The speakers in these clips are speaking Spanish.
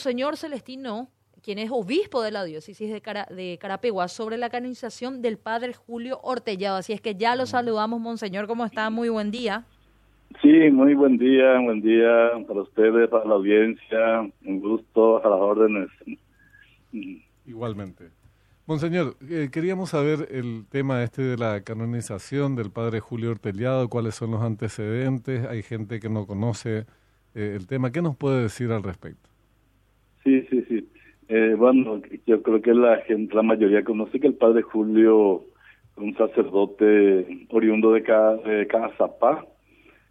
Señor Celestino, quien es obispo de la diócesis de, Cara, de Carapeguá, sobre la canonización del padre Julio Ortellado. Así es que ya lo saludamos, Monseñor. ¿Cómo está? Muy buen día. Sí, muy buen día, buen día para ustedes, para la audiencia. Un gusto a las órdenes. Igualmente. Monseñor, eh, queríamos saber el tema este de la canonización del padre Julio Ortellado, cuáles son los antecedentes. Hay gente que no conoce eh, el tema. ¿Qué nos puede decir al respecto? Eh, bueno, yo creo que la gente, la mayoría conoce que el padre Julio, un sacerdote oriundo de, Cazapá,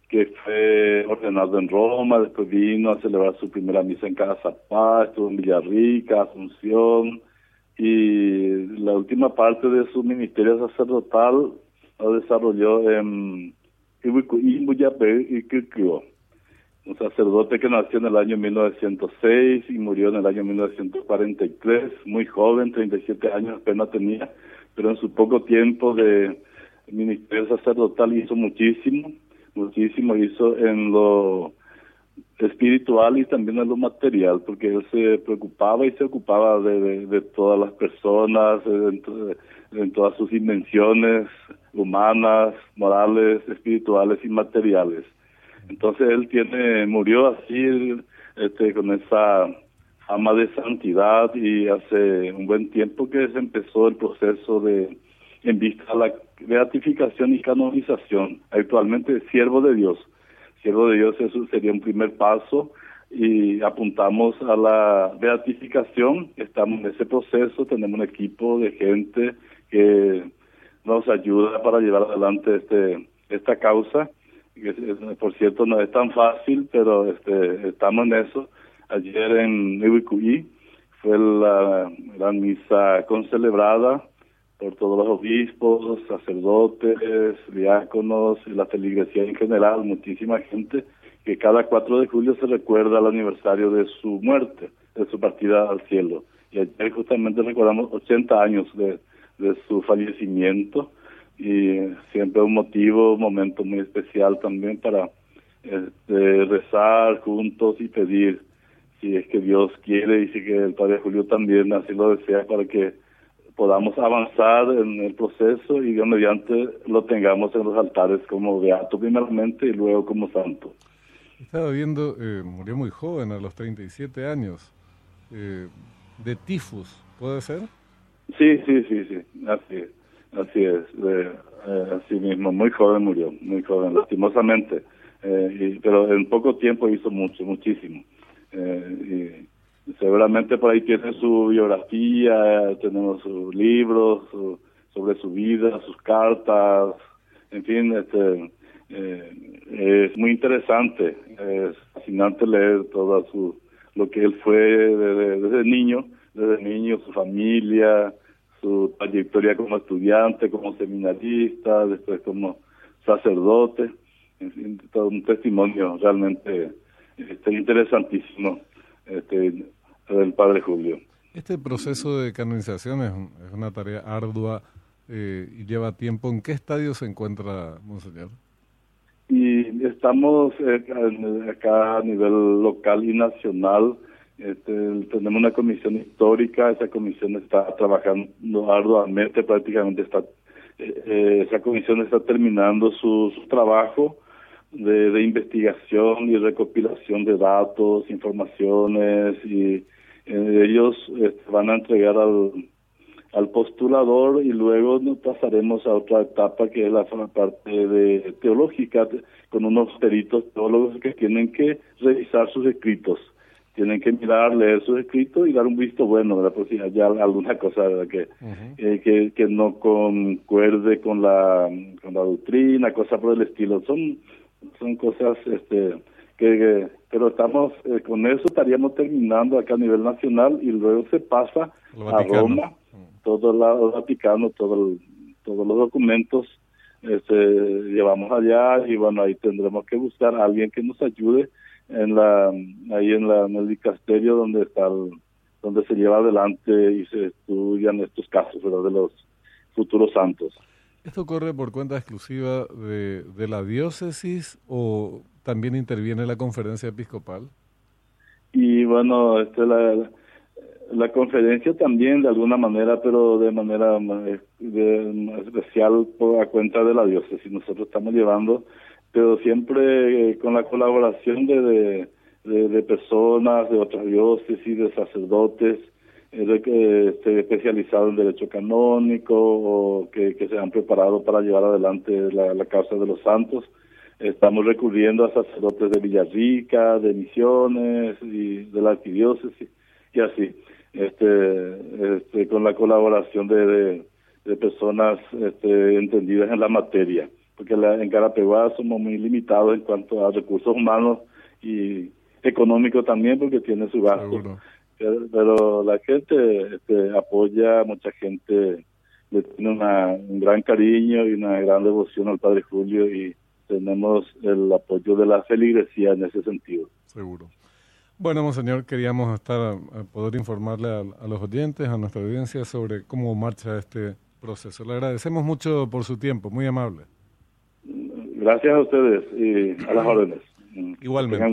que fue ordenado en Roma, después vino a celebrar su primera misa en Cazapá, estuvo en Villarrica, Asunción, y la última parte de su ministerio sacerdotal lo desarrolló en Ibuyape y Kirkio un sacerdote que nació en el año 1906 y murió en el año 1943, muy joven, 37 años apenas tenía, pero en su poco tiempo de ministerio sacerdotal hizo muchísimo, muchísimo hizo en lo espiritual y también en lo material, porque él se preocupaba y se ocupaba de, de, todas las personas, en todas sus dimensiones humanas, morales, espirituales y materiales. Entonces él tiene, murió así, este, con esa fama de santidad y hace un buen tiempo que se empezó el proceso de, en vista a la beatificación y canonización. Actualmente siervo de Dios. Siervo de Dios eso sería un primer paso y apuntamos a la beatificación. Estamos en ese proceso, tenemos un equipo de gente que nos ayuda para llevar adelante este esta causa por cierto no es tan fácil, pero este, estamos en eso. Ayer en Ibicuí fue la, la misa concelebrada por todos los obispos, sacerdotes, diáconos y la feligresía en general, muchísima gente, que cada 4 de julio se recuerda el aniversario de su muerte, de su partida al cielo. Y ayer justamente recordamos 80 años de su fallecimiento y siempre un motivo, un momento muy especial también para este, rezar juntos y pedir si es que Dios quiere y si que el Padre Julio también así lo desea para que podamos avanzar en el proceso y Dios mediante lo tengamos en los altares como beato primeramente y luego como santo. Estaba viendo, eh, murió muy joven, a los 37 años, eh, de tifus, ¿puede ser? Sí, sí, sí, sí, así es. Así es, eh, así mismo, muy joven murió, muy joven, lastimosamente, eh, pero en poco tiempo hizo mucho, muchísimo. Eh, y seguramente por ahí tiene su biografía, tenemos sus libros sobre su vida, sus cartas, en fin, este, es muy interesante, es fascinante leer todo su, lo que él fue desde, desde niño, desde niño, su familia, su trayectoria como estudiante, como seminarista, después como sacerdote, en fin, todo un testimonio realmente este, interesantísimo este, del Padre Julio. Este proceso de canonización es, una tarea ardua eh, y lleva tiempo. ¿En qué estadio se encuentra, Monseñor? Y estamos eh, acá a nivel local y nacional este, tenemos una comisión histórica, esa comisión está trabajando arduamente, prácticamente está, eh, esa comisión está terminando su, trabajo de, investigación y recopilación de datos, informaciones y eh, ellos este, van a entregar al, al postulador y luego nos pasaremos a otra etapa que es la parte de teológica con unos peritos teólogos que tienen que revisar sus escritos tienen que mirar, leer sus escritos y dar un visto bueno, ¿verdad? Por si hay alguna cosa Que, eh, que, que no concuerde con la, con la doctrina, cosas por el estilo. Son, son cosas este, que, pero estamos, eh, con eso estaríamos terminando acá a nivel nacional y luego se pasa a Roma, todo el Vaticano, todo todos los documentos este, llevamos allá y bueno, ahí tendremos que buscar a alguien que nos ayude en la ahí en la el dicasterio donde está donde se lleva adelante y se estudian estos casos de los futuros santos. ¿Esto corre por cuenta exclusiva de, de la diócesis o también interviene la conferencia episcopal? y bueno, este la, la conferencia también de alguna manera, pero de manera especial por, a cuenta de la diócesis. Nosotros estamos llevando, pero siempre eh, con la colaboración de, de, de, personas de otras diócesis, de sacerdotes, eh, de, que esté especializado en derecho canónico o que, que se han preparado para llevar adelante la, la causa de los santos. Estamos recurriendo a sacerdotes de Villarrica, de Misiones y de la arquidiócesis y así este, este, con la colaboración de, de, personas este, entendidas en la materia, porque la, en Carapeguá somos muy limitados en cuanto a recursos humanos y económicos también, porque tiene su gasto. Pero, la gente este, apoya, mucha gente le tiene una, un gran cariño y una gran devoción al Padre Julio y tenemos el apoyo de la feligresía en ese sentido. Seguro. Bueno, monseñor, queríamos estar poder informarle a, los oyentes, a nuestra audiencia, sobre cómo marcha este proceso. Le agradecemos mucho por su tiempo, muy amable. Gracias a ustedes y a las órdenes. Igualmente.